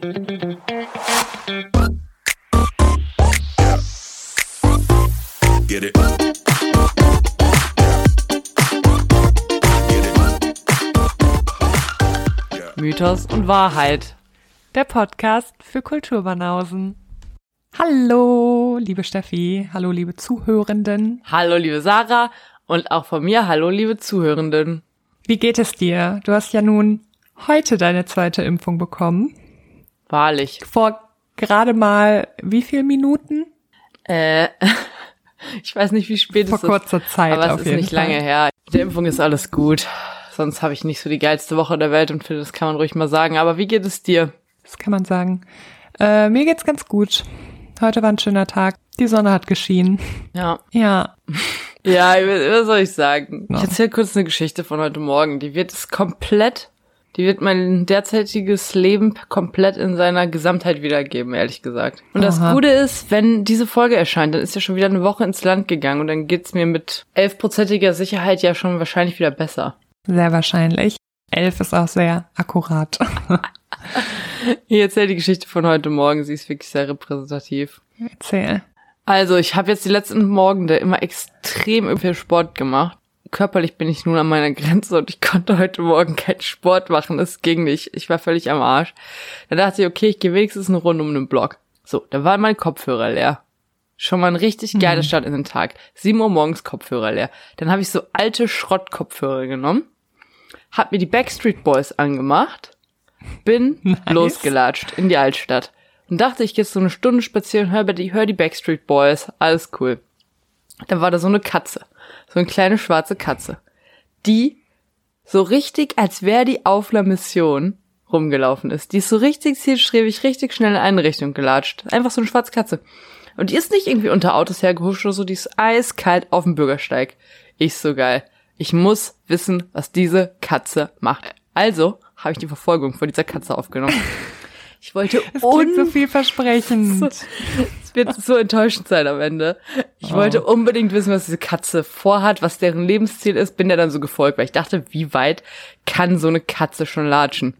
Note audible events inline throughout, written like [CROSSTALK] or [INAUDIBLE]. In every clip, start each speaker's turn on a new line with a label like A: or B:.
A: Get it.
B: Mythos und Wahrheit. Der Podcast für Kulturbanausen. Hallo, liebe Steffi. Hallo, liebe Zuhörenden.
C: Hallo, liebe Sarah. Und auch von mir, hallo, liebe Zuhörenden.
B: Wie geht es dir? Du hast ja nun heute deine zweite Impfung bekommen.
C: Wahrlich.
B: Vor gerade mal wie viel Minuten?
C: Äh, [LAUGHS] ich weiß nicht, wie spät
B: Vor
C: es ist.
B: kurzer Zeit
C: aber es ist nicht
B: Fall.
C: lange her. Mit der Impfung ist alles gut. Sonst habe ich nicht so die geilste Woche der Welt und finde, das kann man ruhig mal sagen. Aber wie geht es dir?
B: Das kann man sagen. Äh, mir geht's ganz gut. Heute war ein schöner Tag. Die Sonne hat geschienen.
C: Ja.
B: Ja. [LAUGHS]
C: Ja, was soll ich sagen?
B: Ja.
C: Ich erzähle kurz eine Geschichte von heute Morgen. Die wird es komplett, die wird mein derzeitiges Leben komplett in seiner Gesamtheit wiedergeben, ehrlich gesagt. Und das
B: Aha.
C: Gute ist, wenn diese Folge erscheint, dann ist ja schon wieder eine Woche ins Land gegangen und dann geht's mir mit elfprozentiger Sicherheit ja schon wahrscheinlich wieder besser.
B: Sehr wahrscheinlich. Elf ist auch sehr akkurat. [LAUGHS]
C: Ich erzähle die Geschichte von heute Morgen, sie ist wirklich sehr repräsentativ.
B: Erzähl.
C: Also, ich habe jetzt die letzten Morgen immer extrem viel Sport gemacht. Körperlich bin ich nun an meiner Grenze und ich konnte heute Morgen keinen Sport machen. Es ging nicht. Ich war völlig am Arsch. Da dachte ich, okay, ich gehe wenigstens eine Runde um den Block. So, da war mein Kopfhörer leer. Schon mal ein richtig geiler Start in den Tag. 7 Uhr morgens Kopfhörer leer. Dann habe ich so alte Schrottkopfhörer genommen, hab mir die Backstreet Boys angemacht, bin [LAUGHS]
B: Nice.
C: losgelatscht in die Altstadt und dachte, ich gehe so eine Stunde spazieren, hör die, hör die Backstreet Boys, alles cool. Dann war da so eine Katze, so eine kleine schwarze Katze, die so richtig, als wäre die auf einer Mission rumgelaufen ist. Die ist so richtig zielstrebig, richtig schnell in eine Richtung gelatscht. Einfach so eine schwarze Katze. Und die ist nicht irgendwie unter Autos hergehuscht oder so, die ist eiskalt auf dem Bürgersteig. Ich so geil. Ich muss wissen, was diese Katze macht. Also habe ich die Verfolgung vor dieser Katze aufgenommen. [LAUGHS] Ich wollte [LAUGHS]
B: Es klingt so
C: un
B: vielversprechend. [LAUGHS]
C: es wird so enttäuschend sein am Ende. Ich
B: Oh.
C: wollte unbedingt wissen, was diese Katze vorhat, was deren Lebensziel ist, bin der dann so gefolgt, weil ich dachte, wie weit kann so eine Katze schon latschen?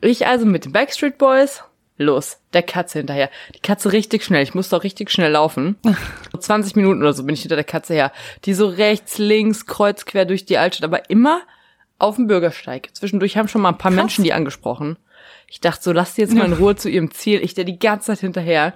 C: Ich also mit den Backstreet Boys, los, der Katze hinterher. Die Katze richtig schnell, ich musste auch richtig schnell laufen. [LAUGHS] So 20 Minuten oder so bin ich hinter der Katze her. Die so rechts, links, kreuz, quer durch die Altstadt, aber immer auf dem Bürgersteig. Zwischendurch haben schon mal ein paar Menschen die angesprochen. Ich dachte so, lass die jetzt mal in Ruhe zu ihrem Ziel. Ich der die ganze Zeit hinterher.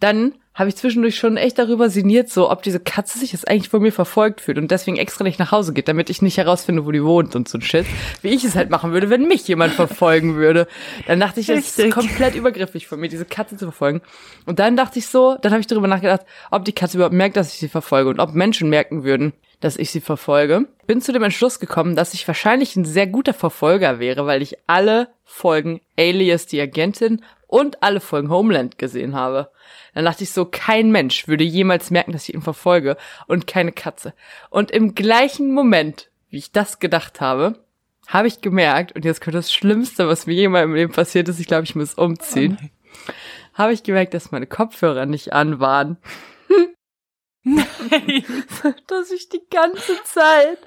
C: Dann habe ich zwischendurch schon echt darüber sinniert, so ob diese Katze sich jetzt eigentlich von mir verfolgt fühlt und deswegen extra nicht nach Hause geht, damit ich nicht herausfinde, wo die wohnt und so ein Shit. Wie ich es halt machen würde, wenn mich jemand verfolgen würde. Dann dachte ich, das ist komplett übergriffig von mir, diese Katze zu verfolgen. Und dann dachte ich so, dann habe ich darüber nachgedacht, ob die Katze überhaupt merkt, dass ich sie verfolge und ob Menschen merken würden, dass ich sie verfolge. Bin zu dem Entschluss gekommen, dass ich wahrscheinlich ein sehr guter Verfolger wäre, weil ich alle Folgen Alias die Agentin und alle Folgen Homeland gesehen habe. Dann dachte ich so, kein Mensch würde jemals merken, dass ich ihn verfolge und keine Katze. Und im gleichen Moment, wie ich das gedacht habe, habe ich gemerkt, und jetzt kommt das Schlimmste, was mir jemals im Leben passiert ist, ich glaube, ich muss umziehen, habe ich gemerkt, dass meine Kopfhörer nicht an waren. [LAUGHS] dass ich die ganze Zeit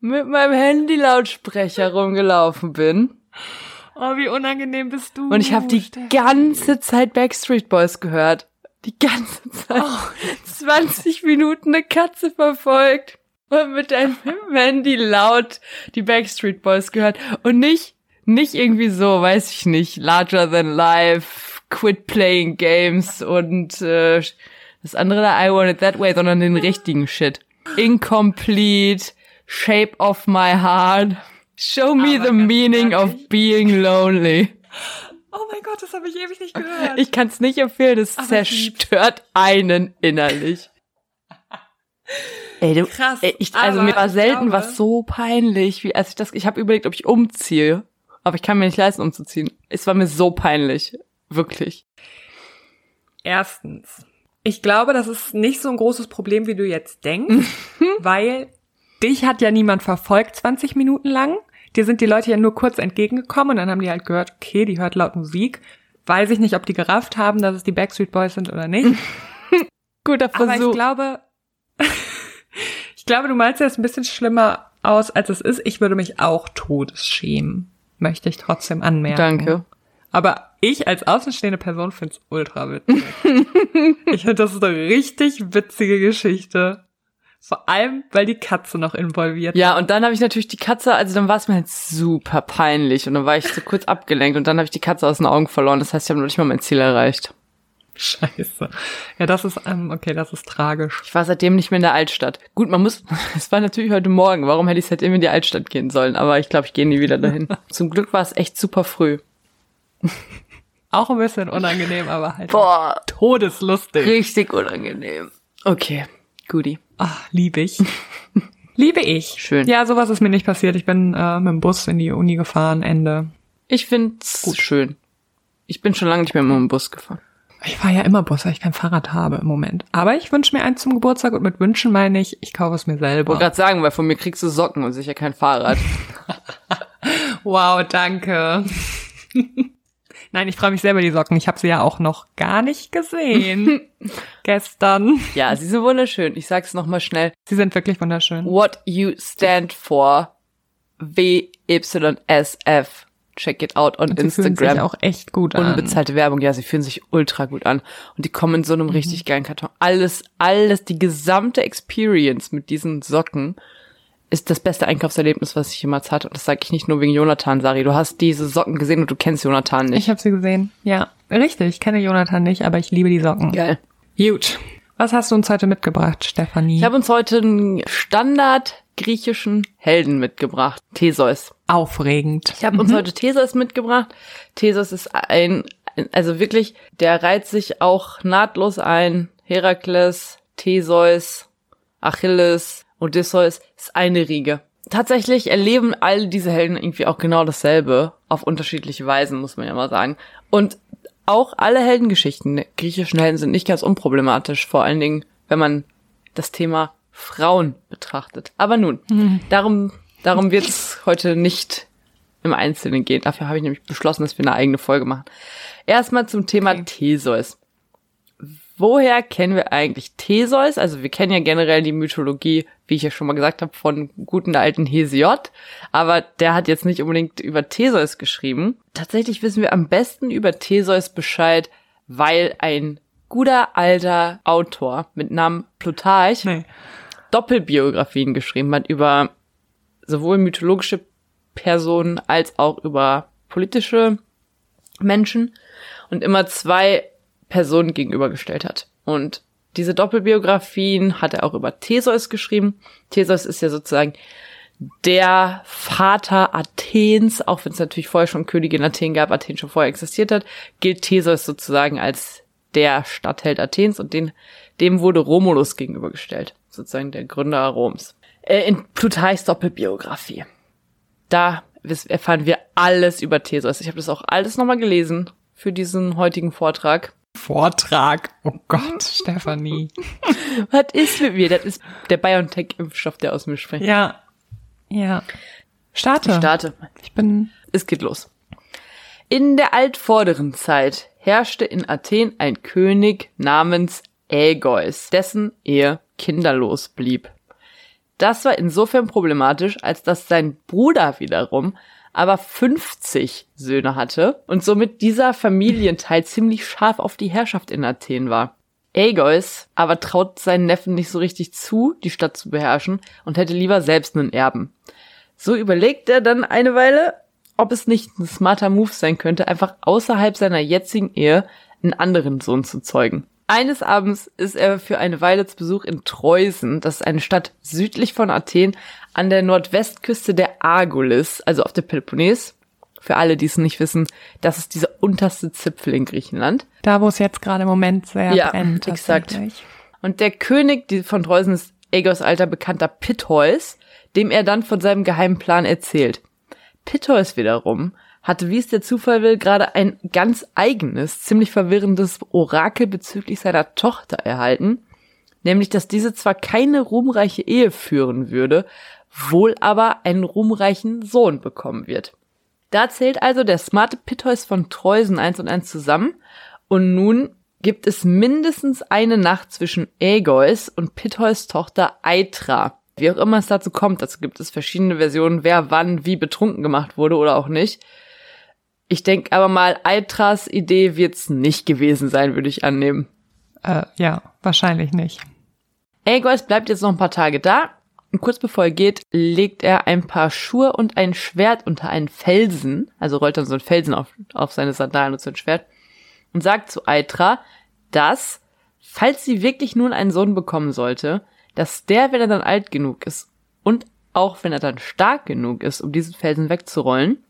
C: mit meinem Handy-Lautsprecher rumgelaufen bin.
B: Oh, wie unangenehm bist du.
C: Und ich habe die
B: Steffi.
C: ganze Zeit Backstreet Boys gehört. Die ganze Zeit. 20 Minuten eine Katze verfolgt. Und mit deinem Handy laut die Backstreet Boys gehört. Und nicht, nicht irgendwie so, weiß ich nicht, larger than life, quit playing games und äh, das andere da, I want it that way, sondern den richtigen Shit. Incomplete, shape of my heart. Show me
B: Aber
C: the meaning of being lonely.
B: Oh mein Gott, das habe ich ewig nicht gehört.
C: Ich kann es nicht empfehlen, es zerstört einen innerlich. Ey, du,
B: Krass,
C: ey, ich, also mir war selten
B: glaube-
C: was so peinlich, wie als ich das, ich habe überlegt, ob ich umziehe, aber ich kann mir nicht leisten, umzuziehen. Es war mir so peinlich, wirklich.
B: Erstens, ich glaube, das ist nicht so ein großes Problem, wie du jetzt denkst, [LAUGHS] weil dich hat ja niemand verfolgt 20 Minuten lang. Dir sind die Leute ja nur kurz entgegengekommen und dann haben die halt gehört, okay, die hört laut Musik. Weiß ich nicht, ob die gerafft haben, dass es die Backstreet Boys sind oder nicht. [LAUGHS]
C: Guter
B: Aber ich
C: Versuch.
B: glaube, [LAUGHS] ich glaube, du malst es ein bisschen schlimmer aus, als es ist. Ich würde mich auch todesschämen. Möchte ich trotzdem anmerken.
C: Danke.
B: Aber ich als außenstehende Person find's ultra witzig. ich finde, das ist eine richtig witzige Geschichte. Vor allem, weil die Katze noch involviert
C: Ja, und dann habe ich natürlich die Katze, also dann war es mir halt super peinlich und dann war ich so kurz [LAUGHS] abgelenkt und dann habe ich die Katze aus den Augen verloren. Das heißt, ich habe noch nicht mal mein Ziel erreicht.
B: Scheiße. Ja, das ist, ähm, okay, das ist tragisch.
C: Ich war seitdem nicht mehr in der Altstadt. Gut, man muss, [LAUGHS] es war natürlich heute Morgen. Warum hätte ich seitdem in die Altstadt gehen sollen? Aber ich glaube, ich gehe nie wieder dahin. [LAUGHS] Zum Glück war es echt super früh.
B: Auch ein bisschen unangenehm, aber halt
C: Boah,
B: todeslustig.
C: richtig unangenehm. Okay, Guti.
B: Ach, liebe ich. [LAUGHS] liebe ich.
C: Schön.
B: Ja, sowas ist mir nicht passiert. Ich bin äh, mit dem Bus in die Uni gefahren, Ende.
C: Ich find's schön. Ich bin schon lange nicht mehr mit dem Bus gefahren.
B: Ich fahre ja immer Bus, weil ich kein Fahrrad habe im Moment. Aber ich wünsche mir eins zum Geburtstag und mit Wünschen meine ich, ich kaufe es mir
C: Ich
B: selber.
C: wollte gerade sagen, weil von mir kriegst du Socken und sicher kein Fahrrad. [LAUGHS]
B: Wow, danke. Nein, ich freue mich selber die Socken. Ich habe sie ja auch noch gar nicht gesehen. [LAUGHS] Gestern.
C: ja, sie sind wunderschön. Ich sag's nochmal schnell.
B: Sie sind wirklich wunderschön.
C: What you stand for. WYSF. Check it out on
B: Und sie fühlen sich
C: Instagram.
B: auch echt gut an.
C: Unbezahlte Werbung, ja, sie fühlen sich ultra gut an. Und die kommen in so einem richtig geilen Karton. Alles, alles, die gesamte Experience mit diesen Socken ist das beste Einkaufserlebnis, was ich jemals hatte. Und das sage ich nicht nur wegen Jonathan, Sari. Du hast diese Socken gesehen und du kennst Jonathan nicht.
B: Ich habe sie gesehen. Ja, richtig. Ich kenne Jonathan nicht, aber ich liebe die Socken.
C: Geil.
B: Gut. Was hast du uns heute mitgebracht, Stefanie?
C: Ich habe uns heute einen Standard griechischen Helden mitgebracht. Theseus.
B: Aufregend.
C: Ich habe uns heute Theseus mitgebracht. Theseus ist ein, also wirklich, der reiht sich auch nahtlos ein. Herakles, Theseus, Achilles, Odysseus ist eine Riege. Tatsächlich erleben all diese Helden irgendwie auch genau dasselbe, auf unterschiedliche Weisen, muss man ja mal sagen. Und auch alle Heldengeschichten der griechischen Helden sind nicht ganz unproblematisch, vor allen Dingen, wenn man das Thema Frauen betrachtet. Aber nun, darum, darum wird es heute nicht im Einzelnen gehen. Dafür habe ich nämlich beschlossen, dass wir eine eigene Folge machen. Erstmal zum Thema Theseus. Woher kennen wir eigentlich Theseus? Also wir kennen ja generell die Mythologie, wie ich ja schon mal gesagt habe, von guten alten Hesiod. Aber der hat jetzt nicht unbedingt über Theseus geschrieben. Tatsächlich wissen wir am besten über Theseus Bescheid, weil ein guter alter Autor mit Namen Plutarch
B: Nee.
C: Doppelbiografien geschrieben hat über sowohl mythologische Personen als auch über politische Menschen und immer zwei Personen gegenübergestellt hat. Und diese Doppelbiografien hat er auch über Theseus geschrieben. Theseus ist ja sozusagen der Vater Athens, auch wenn es natürlich vorher schon Könige in Athen gab, Athen schon vorher existiert hat, gilt Theseus sozusagen als der Stadtheld Athens und den, dem wurde Romulus gegenübergestellt, sozusagen der Gründer Roms. Äh, in Plutarchs Doppelbiografie. Da erfahren wir alles über Theseus. Ich habe das auch alles nochmal gelesen für diesen heutigen Vortrag.
B: Vortrag. Oh Gott, [LAUGHS] Stefanie.
C: Was ist mit mir? Das ist der BioNTech-Impfstoff, der aus mir spricht.
B: Ja. Ja. Starte.
C: Ich starte.
B: Ich bin
C: Es geht los. In der altvorderen Zeit herrschte in Athen ein König namens Ägeus, dessen Ehe kinderlos blieb. Das war insofern problematisch, als dass sein Bruder wiederum aber 50 Söhne hatte und somit dieser Familienteil ziemlich scharf auf die Herrschaft in Athen war. Aegeus aber traut seinen Neffen nicht so richtig zu, die Stadt zu beherrschen und hätte lieber selbst einen Erben. So überlegt er dann eine Weile, ob es nicht ein smarter Move sein könnte, einfach außerhalb seiner jetzigen Ehe einen anderen Sohn zu zeugen. Eines Abends ist er für eine Weile zu Besuch in Treusen, das ist eine Stadt südlich von Athen, an der Nordwestküste der Argolis, also auf der Peloponnes. Für alle, die es nicht wissen, das ist dieser unterste Zipfel in Griechenland.
B: da, wo es jetzt gerade im Moment sehr
C: Ja,
B: brennt.
C: exakt.
B: tatsächlich.
C: Und der König von Treusen ist Aegeus alter Bekannter Pittheus, dem er dann von seinem geheimen Plan erzählt. Pittheus wiederum hatte, wie es der Zufall will, gerade ein ganz eigenes, ziemlich verwirrendes Orakel bezüglich seiner Tochter erhalten, nämlich dass diese zwar keine ruhmreiche Ehe führen würde, wohl aber einen ruhmreichen Sohn bekommen wird. Da zählt also der smarte Pittheus von Treusen eins und eins zusammen und nun gibt es mindestens eine Nacht zwischen Aegeus und Pittheus Tochter Aitra. Wie auch immer es dazu kommt, dazu gibt es verschiedene Versionen, wer wann wie betrunken gemacht wurde oder auch nicht. Ich denke aber mal, Eitras Idee wird's nicht gewesen sein, würde ich annehmen.
B: Äh, ja, wahrscheinlich nicht.
C: Aegeus bleibt jetzt noch ein paar Tage da und kurz bevor er geht, legt er ein paar Schuhe und ein Schwert unter einen Felsen, also rollt dann so einen Felsen auf, auf seine Sandalen und so ein Schwert und sagt zu Aitra, dass, falls sie wirklich nun einen Sohn bekommen sollte, dass der, wenn er dann alt genug ist und auch wenn er dann stark genug ist, um diesen Felsen wegzurollen,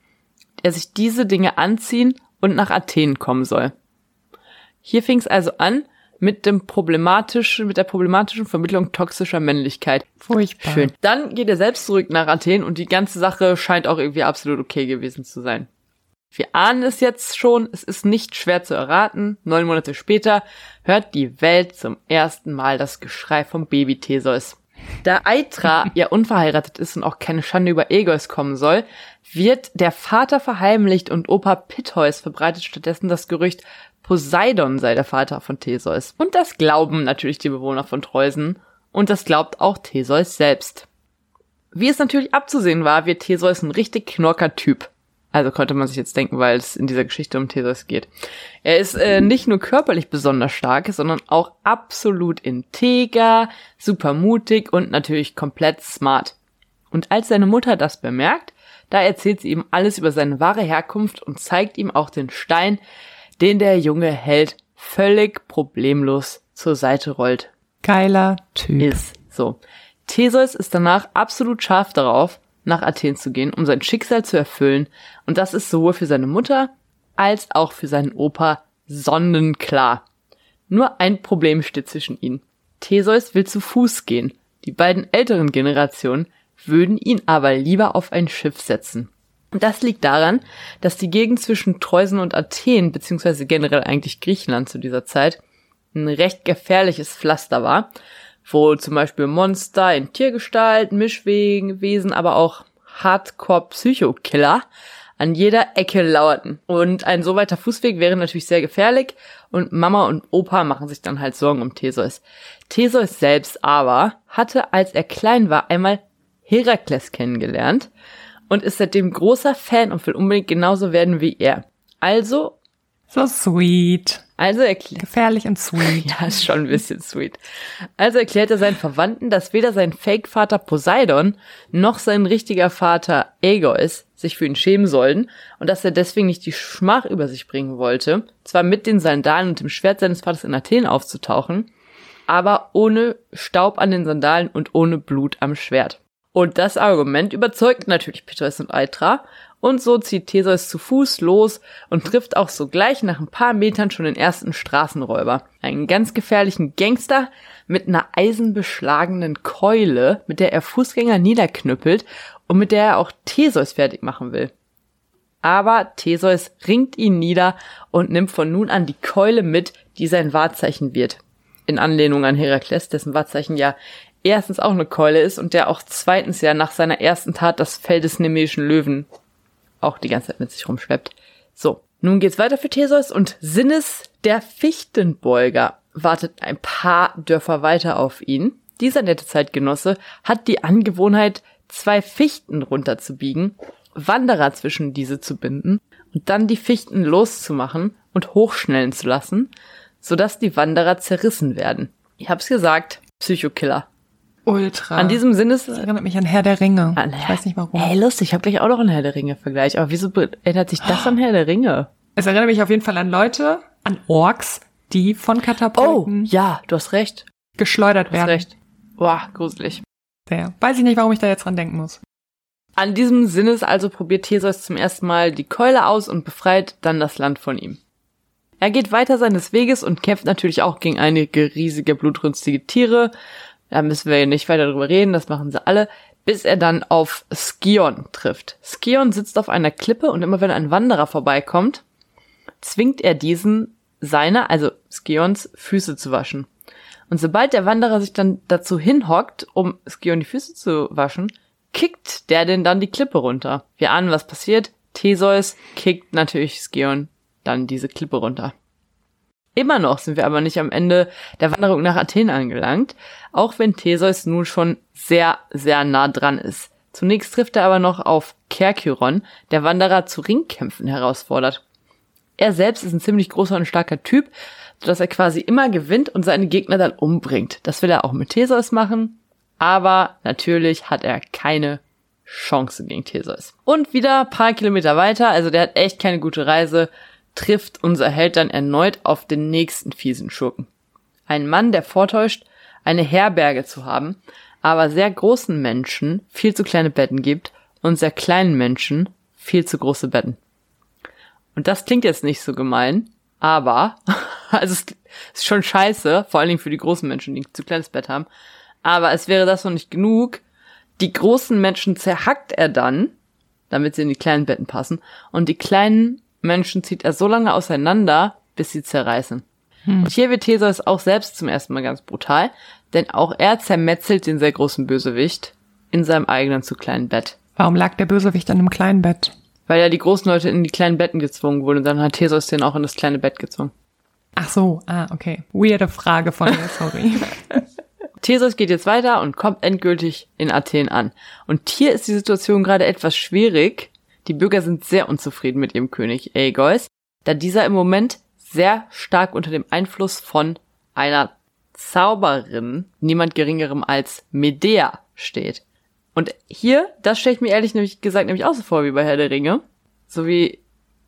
C: er sich diese Dinge anziehen und nach Athen kommen soll. Hier fing es also an mit dem problematischen, mit der problematischen Vermittlung toxischer Männlichkeit.
B: Furchtbar.
C: Schön. Dann geht er selbst zurück nach Athen und die ganze Sache scheint auch irgendwie absolut okay gewesen zu sein. Wir ahnen es jetzt schon, es ist nicht schwer zu erraten. Neun Monate später hört die Welt zum ersten Mal das Geschrei vom Baby Theseus. Da Aitra [LAUGHS] ja unverheiratet ist und auch keine Schande über Aegeus kommen soll, wird der Vater verheimlicht und Opa Pittheus verbreitet stattdessen das Gerücht, Poseidon sei der Vater von Theseus. Und das glauben natürlich die Bewohner von Treusen und das glaubt auch Theseus selbst. Wie es natürlich abzusehen war, wird Theseus ein richtig knorker Typ. Also konnte man sich jetzt denken, weil es in dieser Geschichte um Theseus geht. Er ist äh, nicht nur körperlich besonders stark, sondern auch absolut integer, super mutig und natürlich komplett smart. Und als seine Mutter das bemerkt, da erzählt sie ihm alles über seine wahre Herkunft und zeigt ihm auch den Stein, den der junge Held völlig problemlos zur Seite rollt.
B: Geiler Typ.
C: Ist so. Theseus ist danach absolut scharf darauf, nach Athen zu gehen, um sein Schicksal zu erfüllen. Und das ist sowohl für seine Mutter als auch für seinen Opa sonnenklar. Nur ein Problem steht zwischen ihnen. Theseus will zu Fuß gehen. Die beiden älteren Generationen würden ihn aber lieber auf ein Schiff setzen. Und das liegt daran, dass die Gegend zwischen Treusen und Athen, beziehungsweise generell eigentlich Griechenland zu dieser Zeit, ein recht gefährliches Pflaster war wo zum Beispiel Monster in Tiergestalt, Mischwesen, aber auch Hardcore-Psychokiller an jeder Ecke lauerten. Und ein so weiter Fußweg wäre natürlich sehr gefährlich und Mama und Opa machen sich dann halt Sorgen um Theseus. Theseus selbst aber hatte, als er klein war, einmal Herakles kennengelernt und ist seitdem großer Fan und will unbedingt genauso werden wie er. Also
B: so sweet.
C: Also erklärt.
B: Gefährlich und sweet. [LAUGHS]
C: Ja, ist schon ein bisschen sweet. Also erklärt er seinen Verwandten, dass weder sein Fake-Vater Poseidon noch sein richtiger Vater Aegeus sich für ihn schämen sollen und dass er deswegen nicht die Schmach über sich bringen wollte, zwar mit den Sandalen und dem Schwert seines Vaters in Athen aufzutauchen, aber ohne Staub an den Sandalen und ohne Blut am Schwert. Und das Argument überzeugt natürlich Peteus und Aitra und so zieht Theseus zu Fuß los und trifft auch sogleich nach ein paar Metern schon den ersten Straßenräuber. Einen ganz gefährlichen Gangster mit einer eisenbeschlagenen Keule, mit der er Fußgänger niederknüppelt und mit der er auch Theseus fertig machen will. Aber Theseus ringt ihn nieder und nimmt von nun an die Keule mit, die sein Wahrzeichen wird. In Anlehnung an Herakles, dessen Wahrzeichen ja erstens auch eine Keule ist und der auch zweitens ja nach seiner ersten Tat das Fell des nemesischen Löwen auch die ganze Zeit mit sich rumschleppt. So, nun geht's weiter für Theseus und Sinnes der Fichtenbeuger wartet ein paar Dörfer weiter auf ihn. Dieser nette Zeitgenosse hat die Angewohnheit, zwei Fichten runterzubiegen, Wanderer zwischen diese zu binden und dann die Fichten loszumachen und hochschnellen zu lassen, sodass die Wanderer zerrissen werden. Ich hab's gesagt, Psychokiller.
B: Ultra.
C: An diesem Sinne
B: das erinnert mich an Herr der Ringe.
C: An
B: ich weiß nicht warum.
C: Ey, lustig, ich habe gleich auch noch einen Herr der Ringe-Vergleich. Aber wieso erinnert sich das an Herr der Ringe?
B: Es erinnert mich auf jeden Fall an Leute, an Orks, die von Katapulten
C: oh, ja, du hast recht.
B: geschleudert
C: Du hast
B: werden.
C: recht. Boah, gruselig.
B: Sehr. Weiß ich nicht, warum ich da jetzt dran denken muss.
C: An diesem Sinnes also probiert Theseus zum ersten Mal die Keule aus und befreit dann das Land von ihm. Er geht weiter seines Weges und kämpft natürlich auch gegen einige riesige, blutrünstige Tiere, da müssen wir nicht weiter drüber reden, das machen sie alle, bis er dann auf Skion trifft. Skion sitzt auf einer Klippe und immer wenn ein Wanderer vorbeikommt, zwingt er diesen seine, also Skions, Füße zu waschen. Und sobald der Wanderer sich dann dazu hinhockt, um Skion die Füße zu waschen, kickt der denn dann die Klippe runter. Wir ahnen, was passiert. Theseus kickt natürlich Skion dann diese Klippe runter. Immer noch sind wir aber nicht am Ende der Wanderung nach Athen angelangt, auch wenn Theseus nun schon sehr, sehr nah dran ist. Zunächst trifft er aber noch auf Kerkyron, der Wanderer zu Ringkämpfen herausfordert. Er selbst ist ein ziemlich großer und starker Typ, sodass er quasi immer gewinnt und seine Gegner dann umbringt. Das will er auch mit Theseus machen, aber natürlich hat er keine Chance gegen Theseus. Und wieder paar Kilometer weiter, also der hat echt keine gute Reise, trifft unser Held dann erneut auf den nächsten fiesen Schurken. Ein Mann, der vortäuscht, eine Herberge zu haben, aber sehr großen Menschen viel zu kleine Betten gibt und sehr kleinen Menschen viel zu große Betten. Und das klingt jetzt nicht so gemein, aber, [LAUGHS] also es ist schon scheiße, vor allen Dingen für die großen Menschen, die ein zu kleines Bett haben, aber es wäre das noch nicht genug. Die großen Menschen zerhackt er dann, damit sie in die kleinen Betten passen, und die kleinen Menschen zieht er so lange auseinander, bis sie zerreißen. Hm. Und hier wird Theseus auch selbst zum ersten Mal ganz brutal, denn auch er zermetzelt den sehr großen Bösewicht in seinem eigenen zu kleinen Bett.
B: Warum lag der Bösewicht an einem kleinen Bett?
C: Weil ja die großen Leute in die kleinen Betten gezwungen wurden und dann hat Theseus den auch in das kleine Bett gezwungen.
B: Ach so, ah, okay. Weirde Frage von mir, [LAUGHS] sorry.
C: Theseus geht jetzt weiter und kommt endgültig in Athen an. Und hier ist die Situation gerade etwas schwierig. Die Bürger sind sehr unzufrieden mit ihrem König Aegeus, da dieser im Moment sehr stark unter dem Einfluss von einer Zauberin, niemand geringerem als Medea, steht. Und hier, das stelle ich mir ehrlich nämlich gesagt nämlich auch so vor wie bei Herr der Ringe. So wie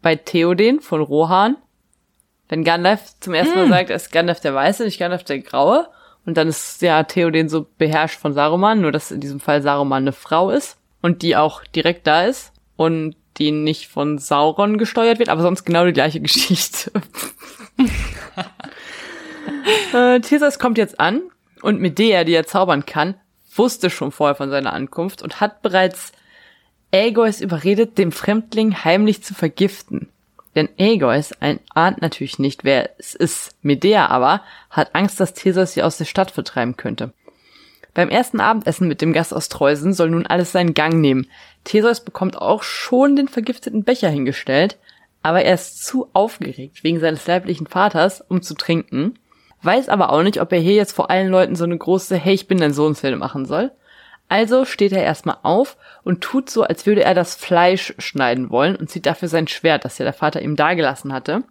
C: bei Theoden von Rohan. Wenn Gandalf zum ersten Mal hm. sagt, er ist Gandalf der Weiße, nicht Gandalf der Graue. Und dann ist ja Theoden so beherrscht von Saruman, nur dass in diesem Fall Saruman eine Frau ist und die auch direkt da ist und die nicht von Sauron gesteuert wird, aber sonst genau die gleiche [LAUGHS] Geschichte. [LAUGHS] äh, Theseus kommt jetzt an und Medea, die er zaubern kann, wusste schon vorher von seiner Ankunft und hat bereits Aegeus überredet, dem Fremdling heimlich zu vergiften. Denn Aegeus ahnt natürlich nicht, wer es ist. Medea aber hat Angst, dass Theseus sie aus der Stadt vertreiben könnte. Beim ersten Abendessen mit dem Gast aus Treusen soll nun alles seinen Gang nehmen. Theseus bekommt auch schon den vergifteten Becher hingestellt, aber er ist zu aufgeregt wegen seines leiblichen Vaters, um zu trinken weiß aber auch nicht, ob er hier jetzt vor allen Leuten so eine große Hey, ich bin dein Sohn Szene machen soll. Also steht er erstmal auf und tut so, als würde er das Fleisch schneiden wollen und zieht dafür sein Schwert, das ja der Vater ihm dagelassen hatte.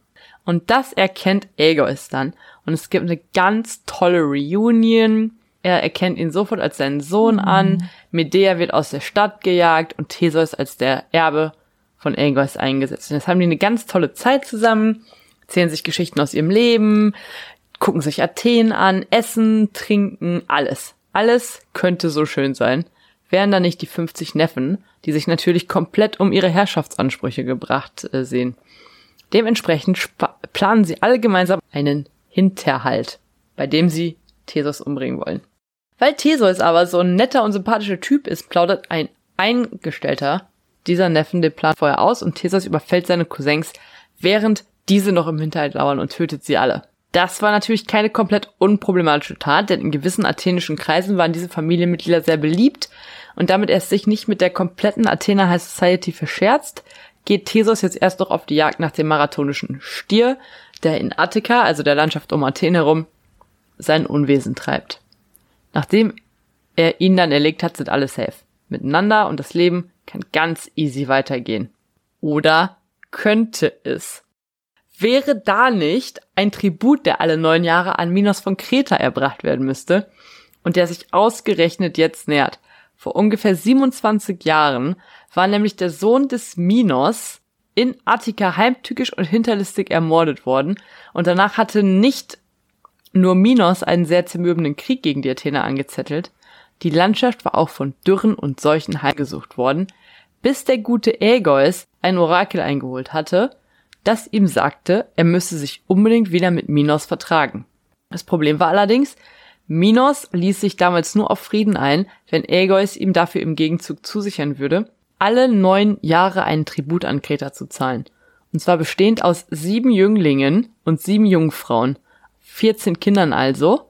C: Und das erkennt Aegeus dann. Und es gibt eine ganz tolle Reunion. Er erkennt ihn sofort als seinen Sohn mhm. an. Medea wird aus der Stadt gejagt und Theseus als der Erbe von Aegeus eingesetzt. Und jetzt haben die eine ganz tolle Zeit zusammen, erzählen sich Geschichten aus ihrem Leben, gucken sich Athen an, essen, trinken, alles. Alles könnte so schön sein. Wären da nicht die 50 Neffen, die sich natürlich komplett um ihre Herrschaftsansprüche gebracht äh, sehen. Dementsprechend planen sie alle gemeinsam einen Hinterhalt, bei dem sie Theseus umbringen wollen. Weil Theseus aber so ein netter und sympathischer Typ ist, plaudert ein Eingestellter dieser Neffen den Plan vorher aus und Theseus überfällt seine Cousins, während diese noch im Hinterhalt lauern und tötet sie alle. Das war natürlich keine komplett unproblematische Tat, denn in gewissen athenischen Kreisen waren diese Familienmitglieder sehr beliebt und damit er sich nicht mit der kompletten Athener High Society verscherzt, geht Theseus jetzt erst noch auf die Jagd nach dem marathonischen Stier, der in Attika, also der Landschaft um Athen herum, sein Unwesen treibt. Nachdem er ihn dann erlegt hat, sind alle safe. Miteinander und das Leben kann ganz easy weitergehen. Oder könnte es? wäre da nicht ein Tribut, der alle neun Jahre an Minos von Kreta erbracht werden müsste und der sich ausgerechnet jetzt nähert. Vor ungefähr 27 Jahren war nämlich der Sohn des Minos in Attika heimtückisch und hinterlistig ermordet worden und danach hatte nicht nur Minos einen sehr zermürbenden Krieg gegen die Athener angezettelt, die Landschaft war auch von Dürren und Seuchen heimgesucht worden, bis der gute Aegeus ein Orakel eingeholt hatte das ihm sagte, er müsse sich unbedingt wieder mit Minos vertragen. Das Problem war allerdings, Minos ließ sich damals nur auf Frieden ein, wenn Aegeus ihm dafür im Gegenzug zusichern würde, alle neun Jahre einen Tribut an Kreta zu zahlen. Und zwar bestehend aus sieben Jünglingen und sieben Jungfrauen, 14 Kindern also,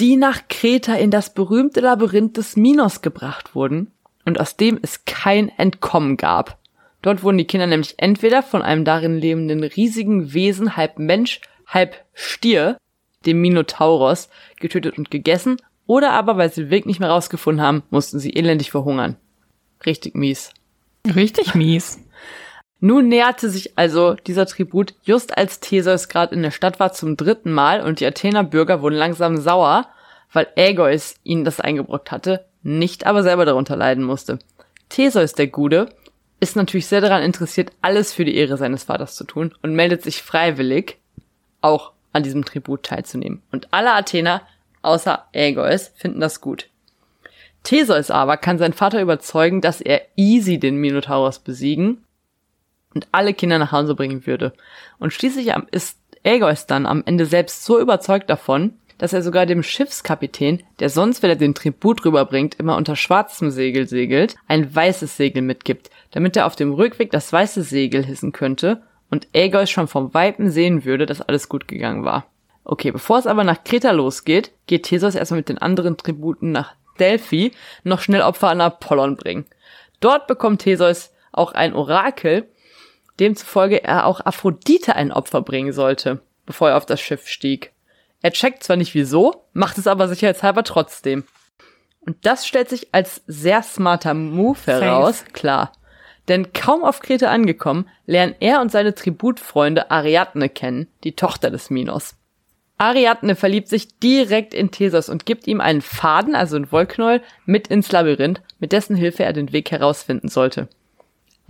C: die nach Kreta in das berühmte Labyrinth des Minos gebracht wurden und aus dem es kein Entkommen gab. Dort wurden die Kinder nämlich entweder von einem darin lebenden riesigen Wesen, halb Mensch, halb Stier, dem Minotauros, getötet und gegessen, oder aber, weil sie den Weg nicht mehr rausgefunden haben, mussten sie elendig verhungern. Richtig mies.
B: Richtig mies.
C: Nun näherte sich also dieser Tribut just als Theseus gerade in der Stadt war zum dritten Mal und die Athener Bürger wurden langsam sauer, weil Ägeus ihnen das eingebrockt hatte, nicht aber selber darunter leiden musste. Theseus der Gude ist natürlich sehr daran interessiert, alles für die Ehre seines Vaters zu tun und meldet sich freiwillig, auch an diesem Tribut teilzunehmen. Und alle Athener, außer Ägeus, finden das gut. Theseus aber kann seinen Vater überzeugen, dass er easy den Minotaurus besiegen und alle Kinder nach Hause bringen würde. Und schließlich ist Aegeus dann am Ende selbst so überzeugt davon, dass er sogar dem Schiffskapitän, der sonst, wenn er den Tribut rüberbringt, immer unter schwarzem Segel segelt, ein weißes Segel mitgibt, damit er auf dem Rückweg das weiße Segel hissen könnte und Aegeus schon vom Weipen sehen würde, dass alles gut gegangen war. Okay, bevor es aber nach Kreta losgeht, geht Theseus erstmal mit den anderen Tributen nach Delphi noch schnell Opfer an Apollon bringen. Dort bekommt Theseus auch ein Orakel, demzufolge er auch Aphrodite ein Opfer bringen sollte, bevor er auf das Schiff stieg. Er checkt zwar nicht wieso, macht es aber sicherheitshalber trotzdem. Und das stellt sich als sehr smarter Move heraus, Safe. klar. Denn kaum auf Kreta angekommen, lernen er und seine Tributfreunde Ariadne kennen, die Tochter des Minos. Ariadne verliebt sich direkt in Theseus und gibt ihm einen Faden, also ein Wollknäuel, mit ins Labyrinth, mit dessen Hilfe er den Weg herausfinden sollte.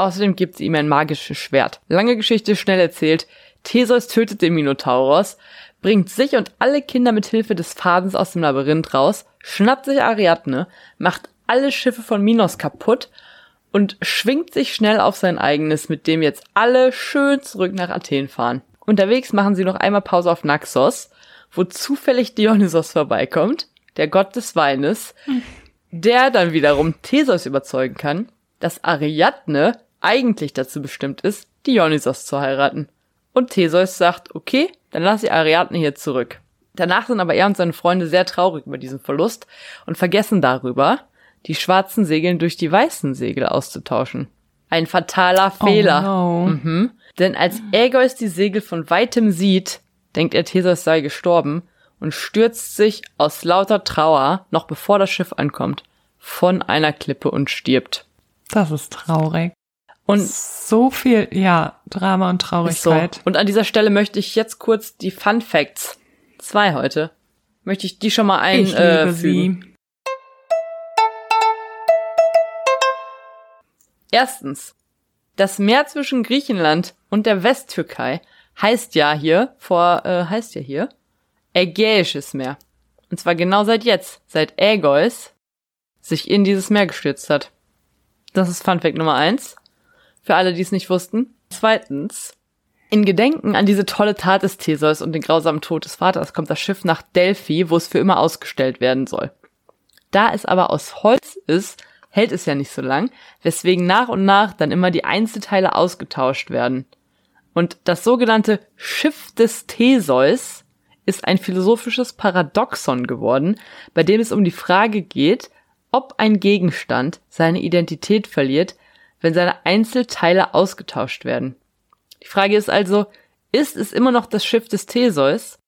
C: Außerdem gibt sie ihm ein magisches Schwert. Lange Geschichte schnell erzählt. Theseus tötet den Minotauros, bringt sich und alle Kinder mit Hilfe des Fadens aus dem Labyrinth raus, schnappt sich Ariadne, macht alle Schiffe von Minos kaputt und schwingt sich schnell auf sein eigenes, mit dem jetzt alle schön zurück nach Athen fahren. Unterwegs machen sie noch einmal Pause auf Naxos, wo zufällig Dionysos vorbeikommt, der Gott des Weines, der dann wiederum Theseus überzeugen kann, dass Ariadne eigentlich dazu bestimmt ist, Dionysos zu heiraten. Und Theseus sagt, okay, dann lass ich Ariadne hier zurück. Danach sind aber er und seine Freunde sehr traurig über diesen Verlust und vergessen darüber, die schwarzen Segeln durch die weißen Segel auszutauschen. Ein fataler oh Fehler. Oh no. mhm. Denn als Aegeus die Segel von weitem sieht, denkt er, Theseus sei gestorben und stürzt sich aus lauter Trauer, noch bevor das Schiff ankommt, von einer Klippe und stirbt.
B: Das ist traurig. Und so viel, ja, Drama und Traurigkeit. So.
C: Und an dieser Stelle möchte ich jetzt kurz die Fun Facts, zwei heute, möchte ich die schon mal einfügen. Äh, Erstens, das Meer zwischen Griechenland und der Westtürkei heißt ja hier, vor, äh, heißt ja hier, Ägäisches Meer. Und zwar genau seit jetzt, seit Ägeus sich in dieses Meer gestürzt hat. Das ist Fun Fact Nummer eins. Für alle, die es nicht wussten. Zweitens, in Gedenken an diese tolle Tat des Theseus und den grausamen Tod des Vaters kommt das Schiff nach Delphi, wo es für immer ausgestellt werden soll. Da es aber aus Holz ist, hält es ja nicht so lang, weswegen nach und nach dann immer die Einzelteile ausgetauscht werden. Und das sogenannte Schiff des Theseus ist ein philosophisches Paradoxon geworden, bei dem es um die Frage geht, ob ein Gegenstand seine Identität verliert, wenn seine Einzelteile ausgetauscht werden. Die Frage ist also, ist es immer noch das Schiff des Theseus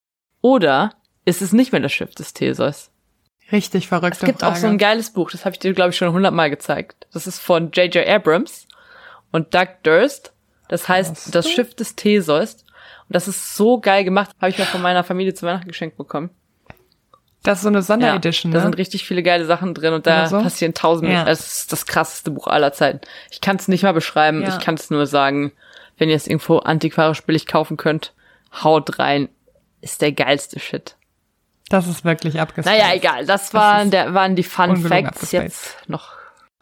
C: oder ist es nicht mehr das Schiff des Theseus?
B: Richtig verrückt.
C: Es gibt Frage. auch so ein geiles Buch, das habe ich dir, glaube ich, schon hundertmal gezeigt. Das ist von J.J. Abrams und Doug Durst. Das heißt, das Schiff des Theseus. Und das ist so geil gemacht. Habe ich mir von meiner Familie zu Weihnachten geschenkt bekommen.
B: Das ist so eine Sonderedition,
C: ja, ne? Da sind richtig viele geile Sachen drin und da so? passieren tausend. Ja. Das ist das krasseste Buch aller Zeiten. Ich kann es nicht mal beschreiben. Ja. Ich kann es nur sagen, wenn ihr es irgendwo antiquarisch billig kaufen könnt, haut rein. Ist der geilste Shit.
B: Das ist wirklich abgespaced.
C: Naja, egal. Das waren, der, waren die Fun Facts. Abgespaced. Jetzt noch,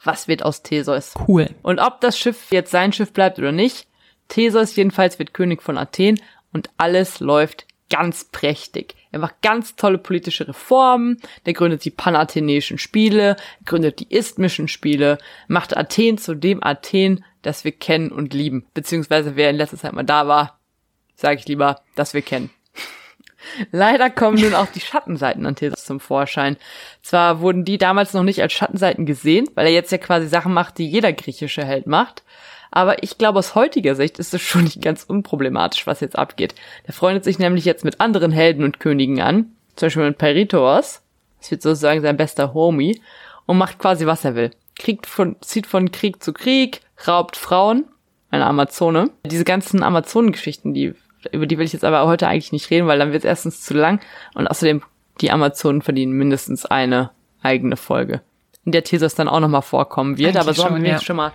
C: was wird aus Theseus?
B: Cool.
C: Und ob das Schiff jetzt sein Schiff bleibt oder nicht, Theseus jedenfalls wird König von Athen und alles läuft ganz prächtig. Er macht ganz tolle politische Reformen, der gründet die panathenäischen Spiele, gründet die isthmischen Spiele, macht Athen zu dem Athen, das wir kennen und lieben. Beziehungsweise wer in letzter Zeit mal da war, sage ich lieber, das wir kennen. [LAUGHS] Leider kommen nun auch die Schattenseiten an Theseus zum Vorschein. Zwar wurden die damals noch nicht als Schattenseiten gesehen, weil er jetzt ja quasi Sachen macht, die jeder griechische Held macht, aber ich glaube, aus heutiger Sicht ist es schon [LAUGHS] nicht ganz unproblematisch, was jetzt abgeht. Der freundet sich nämlich jetzt mit anderen Helden und Königen an, zum Beispiel mit Peritos, das wird sozusagen sein bester Homie, und macht quasi, was er will. kriegt von, zieht von Krieg zu Krieg, raubt Frauen, eine Amazone. Diese ganzen Amazonengeschichten, die, über die will ich jetzt aber heute eigentlich nicht reden, weil dann wird es erstens zu lang und außerdem die Amazonen verdienen mindestens eine eigene Folge, in der Thesos dann auch nochmal vorkommen wird.
B: Eigentlich
C: aber so haben
B: schon,
C: wir
B: ja.
C: schon mal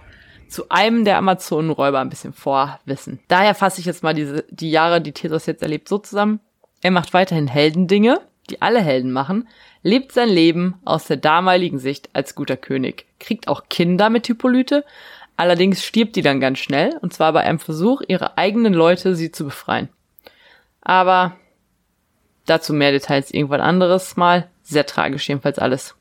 C: zu einem der Amazonenräuber ein bisschen Vorwissen. Daher fasse ich jetzt mal diese, die Jahre, die Thesos jetzt erlebt, so zusammen. Er macht weiterhin Heldendinge, die alle Helden machen, lebt sein Leben aus der damaligen Sicht als guter König, kriegt auch Kinder mit Hippolyte, allerdings stirbt die dann ganz schnell, und zwar bei einem Versuch, ihre eigenen Leute sie zu befreien. Aber dazu mehr Details irgendwann anderes Mal, sehr tragisch jedenfalls alles.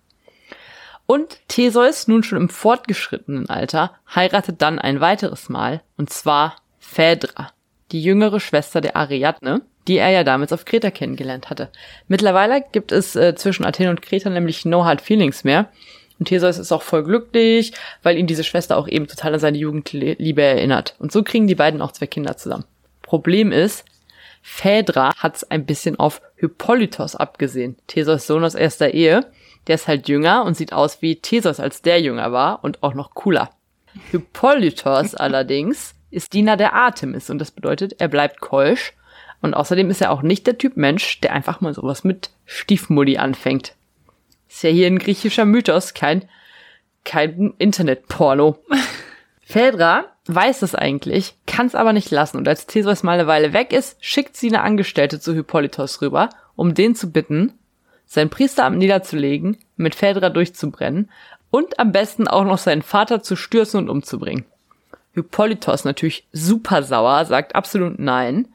C: Und Theseus, nun schon im fortgeschrittenen Alter, heiratet dann ein weiteres Mal, und zwar Phaedra, die jüngere Schwester der Ariadne, die er ja damals auf Kreta kennengelernt hatte. Mittlerweile gibt es äh, zwischen Athen und Kreta nämlich no hard feelings mehr. Und Theseus ist auch voll glücklich, weil ihn diese Schwester auch eben total an seine Jugendliebe erinnert. Und so kriegen die beiden auch zwei Kinder zusammen. Problem ist, Phaedra hat's ein bisschen auf Hippolytos abgesehen, Theseus Sohn aus erster Ehe. Der ist halt jünger und sieht aus wie Theseus, als der jünger war und auch noch cooler. Hippolytos [LAUGHS] allerdings ist Diener der Artemis und das bedeutet, er bleibt keusch und außerdem ist er auch nicht der Typ Mensch, der einfach mal sowas mit Stiefmulli anfängt. Ist ja hier ein griechischer Mythos, kein, kein Internetporno. [LAUGHS] Phaedra weiß es eigentlich, kann es aber nicht lassen und als Theseus mal eine Weile weg ist, schickt sie eine Angestellte zu Hippolytos rüber, um den zu bitten, sein Priesteramt niederzulegen, mit Phaedra durchzubrennen und am besten auch noch seinen Vater zu stürzen und umzubringen. Hippolytos natürlich super sauer, sagt absolut nein.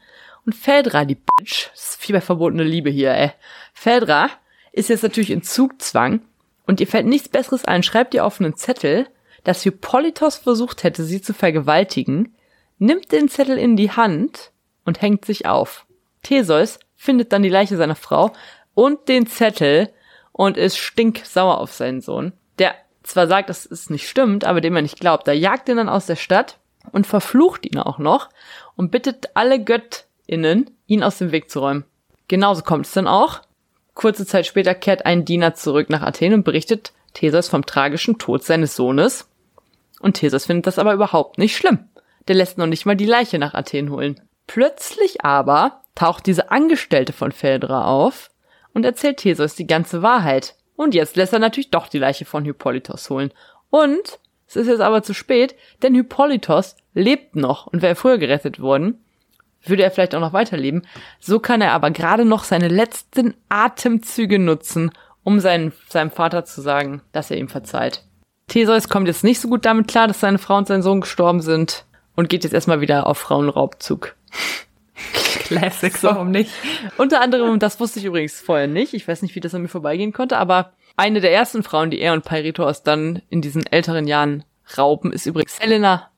C: Und Phaedra, die Bitch, das ist viel bei verbotene Liebe hier, ey. Phaedra ist jetzt natürlich in Zugzwang und ihr fällt nichts Besseres ein, schreibt ihr auf einen Zettel, dass Hippolytos versucht hätte, sie zu vergewaltigen, nimmt den Zettel in die Hand und hängt sich auf. Theseus findet dann die Leiche seiner Frau und den Zettel und ist stinksauer auf seinen Sohn, der zwar sagt, dass es nicht stimmt, aber dem er nicht glaubt. Da jagt ihn dann aus der Stadt und verflucht ihn auch noch und bittet alle Göttinnen, ihn aus dem Weg zu räumen. Genauso kommt es dann auch. Kurze Zeit später kehrt ein Diener zurück nach Athen und berichtet Theseus vom tragischen Tod seines Sohnes. Und Theseus findet das aber überhaupt nicht schlimm. Der lässt noch nicht mal die Leiche nach Athen holen. Plötzlich aber taucht diese Angestellte von Phaedra auf und erzählt Theseus die ganze Wahrheit. Und jetzt lässt er natürlich doch die Leiche von Hippolytos holen. Und es ist jetzt aber zu spät, denn Hippolytos lebt noch und wäre früher gerettet worden, würde er vielleicht auch noch weiterleben. So kann er aber gerade noch seine letzten Atemzüge nutzen, um seinen, seinem Vater zu sagen, dass er ihm verzeiht. Theseus kommt jetzt nicht so gut damit klar, dass seine Frau und sein Sohn gestorben sind und geht jetzt erstmal wieder auf Frauenraubzug. [LAUGHS]
B: Classic, warum nicht?
C: Unter anderem, das wusste ich übrigens vorher nicht, ich weiß nicht, wie das an mir vorbeigehen konnte, aber eine der ersten Frauen, die er und Peirithoos dann in diesen älteren Jahren rauben, ist übrigens Helena.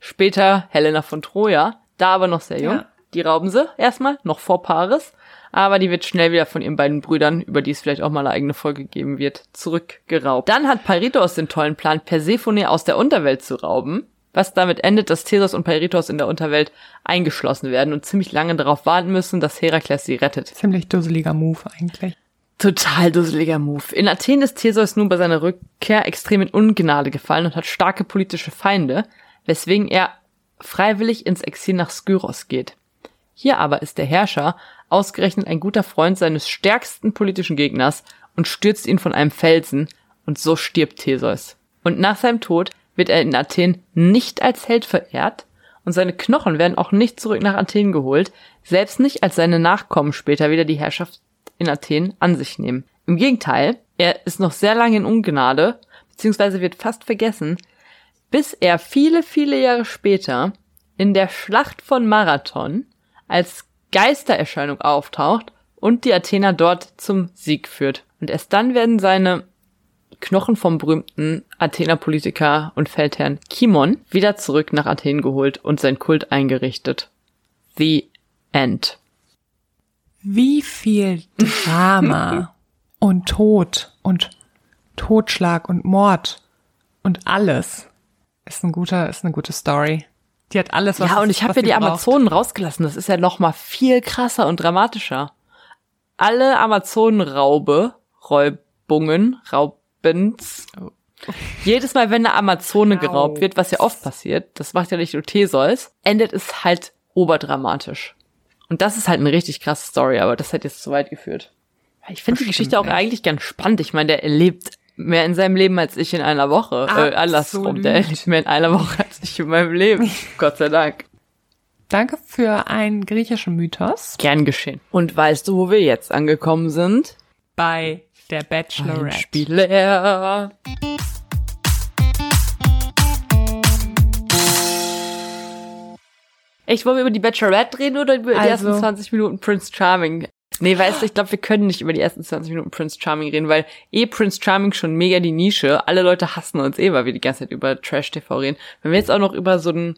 C: Später Helena von Troja, da aber noch sehr jung.
B: Ja.
C: Die rauben sie erstmal, noch vor Paris, aber die wird schnell wieder von ihren beiden Brüdern, über die es vielleicht auch mal eine eigene Folge geben wird, zurückgeraubt. Dann hat Peirithoos den tollen Plan, Persephone aus der Unterwelt zu rauben, was damit endet, dass Theseus und Peirithoos in der Unterwelt eingeschlossen werden und ziemlich lange darauf warten müssen, dass Herakles sie rettet.
B: Ziemlich dusseliger Move eigentlich.
C: Total dusseliger Move. In Athen ist Theseus nun bei seiner Rückkehr extrem in Ungnade gefallen und hat starke politische Feinde, weswegen er freiwillig ins Exil nach Skyros geht. Hier aber ist der Herrscher ausgerechnet ein guter Freund seines stärksten politischen Gegners und stürzt ihn von einem Felsen und so stirbt Theseus. Und nach seinem Tod wird er in Athen nicht als Held verehrt und seine Knochen werden auch nicht zurück nach Athen geholt, selbst nicht als seine Nachkommen später wieder die Herrschaft in Athen an sich nehmen. Im Gegenteil, er ist noch sehr lange in Ungnade, beziehungsweise wird fast vergessen, bis er viele, viele Jahre später in der Schlacht von Marathon als Geistererscheinung auftaucht und die Athener dort zum Sieg führt. Und erst dann werden seine Knochen vom berühmten Athener Politiker und Feldherrn Kimon wieder zurück nach Athen geholt und sein Kult eingerichtet. The End.
B: Wie viel Drama [LAUGHS] und Tod und Totschlag und Mord und alles ist ein guter, ist eine gute Story. Die hat alles, was
C: ja, und ich habe ja die
B: braucht.
C: Amazonen rausgelassen. Das ist ja noch mal viel krasser und dramatischer. Alle Amazonenraube, Räubungen, Raubens, Jedes Mal, wenn eine Amazone
B: Au.
C: geraubt wird, was ja oft passiert, das macht ja nicht nur Theseus, endet es halt oberdramatisch. Und das ist halt eine richtig krasse Story, aber das hat jetzt zu weit geführt. Ich finde die Geschichte auch
B: nicht.
C: eigentlich ganz spannend. Ich meine, der erlebt mehr in seinem Leben als ich in einer Woche. Äh, andersrum, der [LAUGHS] erlebt mehr in einer Woche als ich in meinem Leben. [LAUGHS] Gott sei Dank.
B: Danke für einen griechischen Mythos
C: Gern geschehen. Und weißt du, wo wir jetzt angekommen sind?
B: bei der Bachelorette.
C: Spieler. Echt, wollen wir über die Bachelorette reden oder über die
B: Also-
C: ersten 20 Minuten Prince Charming? Nee, weißt du, ich glaube, wir können nicht über die ersten 20 Minuten Prince Charming reden, weil eh Prince Charming schon mega die Nische. Alle Leute hassen uns eh, weil wir die ganze Zeit über Trash TV reden. Wenn wir jetzt auch noch über so einen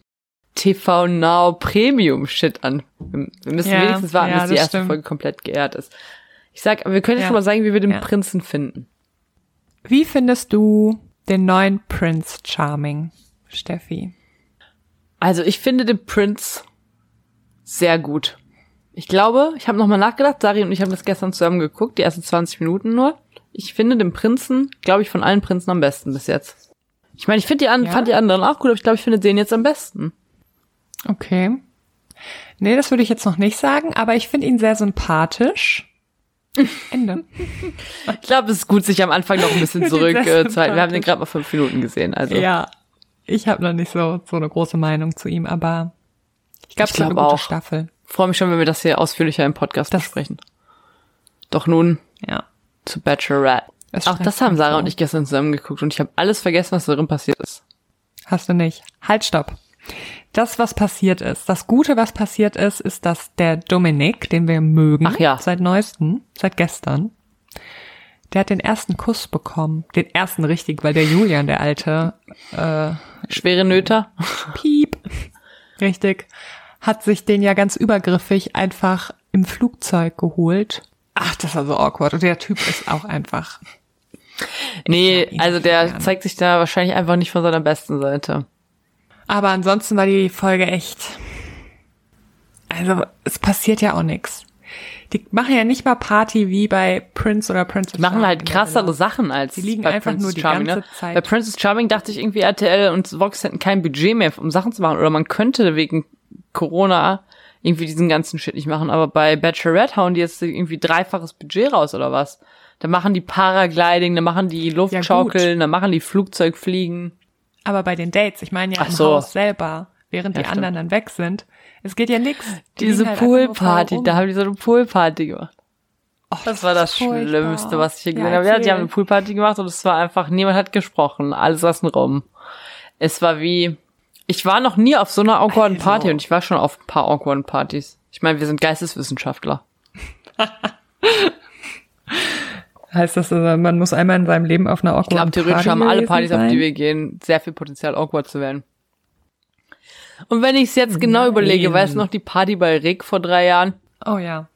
C: TV Now Premium Shit an. Wir wir müssen
B: Ja,
C: wenigstens warten,
B: ja,
C: bis die erste
B: stimmt.
C: Folge komplett geehrt ist. Ich sag, wir können jetzt
B: Ja.
C: schon mal sagen, wie wir den
B: Ja.
C: Prinzen finden.
B: Wie findest du den neuen Prince Charming, Steffi?
C: Also ich finde den Prince sehr gut. Ich glaube, ich habe nochmal nachgedacht, Sari und ich haben das gestern zusammen geguckt, die ersten 20 Minuten nur. Ich finde den Prinzen, glaube ich, von allen Prinzen am besten bis jetzt. Ich meine, ich finde die an,
B: Ja?
C: fand die anderen auch gut, aber ich glaube, ich finde den jetzt am besten.
B: Okay. Nee, das würde ich jetzt noch nicht sagen, aber ich finde ihn sehr sympathisch. Ende.
C: Ich glaube, es ist gut, sich am Anfang noch ein bisschen [LAUGHS]
B: Finde ihn
C: zurück
B: sehr
C: äh. Wir haben den gerade mal fünf Minuten gesehen. Also
B: Ja, ich habe noch nicht so, so eine große Meinung zu ihm, aber ich glaube, es wird eine
C: glaub
B: gute
C: auch.
B: Staffel.
C: freue mich schon, wenn wir das hier ausführlicher im Podcast
B: Das-
C: besprechen. Doch nun
B: Ja.
C: zu Bachelorette.
B: Es
C: Auch das haben Sarah
B: so.
C: und ich gestern zusammen geguckt und ich habe alles vergessen, was darin passiert ist.
B: Hast du nicht. Halt, stopp. Das, was passiert ist, das Gute, was passiert ist, ist, dass der Dominik, den wir mögen,
C: Ach ja.
B: seit neuestem, seit gestern, der hat den ersten Kuss bekommen. Den ersten richtig, weil der Julian, der alte, äh,
C: Schwere Nöter.
B: Piep, richtig, hat sich den ja ganz übergriffig einfach im Flugzeug geholt. Ach, das war so awkward. Und der Typ ist auch einfach.
C: Nee, also
B: so
C: der zeigt sich da wahrscheinlich einfach nicht von seiner besten Seite.
B: Aber ansonsten war die Folge echt. Also, es passiert ja auch nichts. Die machen ja nicht mal Party wie bei Prince oder Princess.
C: Die machen
B: Charming
C: halt
B: der
C: krassere. Sachen als
B: Die liegen
C: bei
B: einfach
C: Princess
B: nur die
C: Charming,
B: ganze
C: ne?
B: Zeit-
C: Bei Princess Charming dachte ich irgendwie RTL und Vox hätten kein Budget mehr, um Sachen zu machen. Oder man könnte wegen Corona irgendwie diesen ganzen Shit nicht machen. Aber bei Bachelorette hauen die jetzt irgendwie dreifaches Budget raus oder was? Da machen die Paragliding, da machen die Luftschaukeln, da machen die Flugzeugfliegen.
B: Aber bei den Dates, ich meine ja
C: Ach
B: im
C: so.
B: Haus selber, während
C: Ja,
B: die anderen dann weg sind. Es geht ja nix. Die
C: Diese
B: halt
C: Poolparty, da haben die so eine Poolparty gemacht.
B: Och,
C: Das war das
B: ist furchtbar.
C: Schlimmste, was ich hier gesehen
B: Ja,
C: habe. Ja, die haben eine Poolparty gemacht und es war einfach, niemand hat gesprochen. Alle saßen rum. Es war wie, ich war noch nie auf so einer awkwarden
B: Also.
C: Party und ich war schon auf ein paar awkwarden Partys. Ich meine, wir sind Geisteswissenschaftler. [LAUGHS]
B: Heißt das, äh, man muss einmal in seinem Leben auf einer
C: Ich glaube, theoretisch
B: Party
C: haben alle Partys, auf
B: sein?
C: die wir gehen, sehr viel Potenzial, awkward zu werden. Und wenn ich es jetzt genau
B: Nein.
C: überlege, weißt du noch die Party bei Rick vor drei Jahren?
B: Oh ja.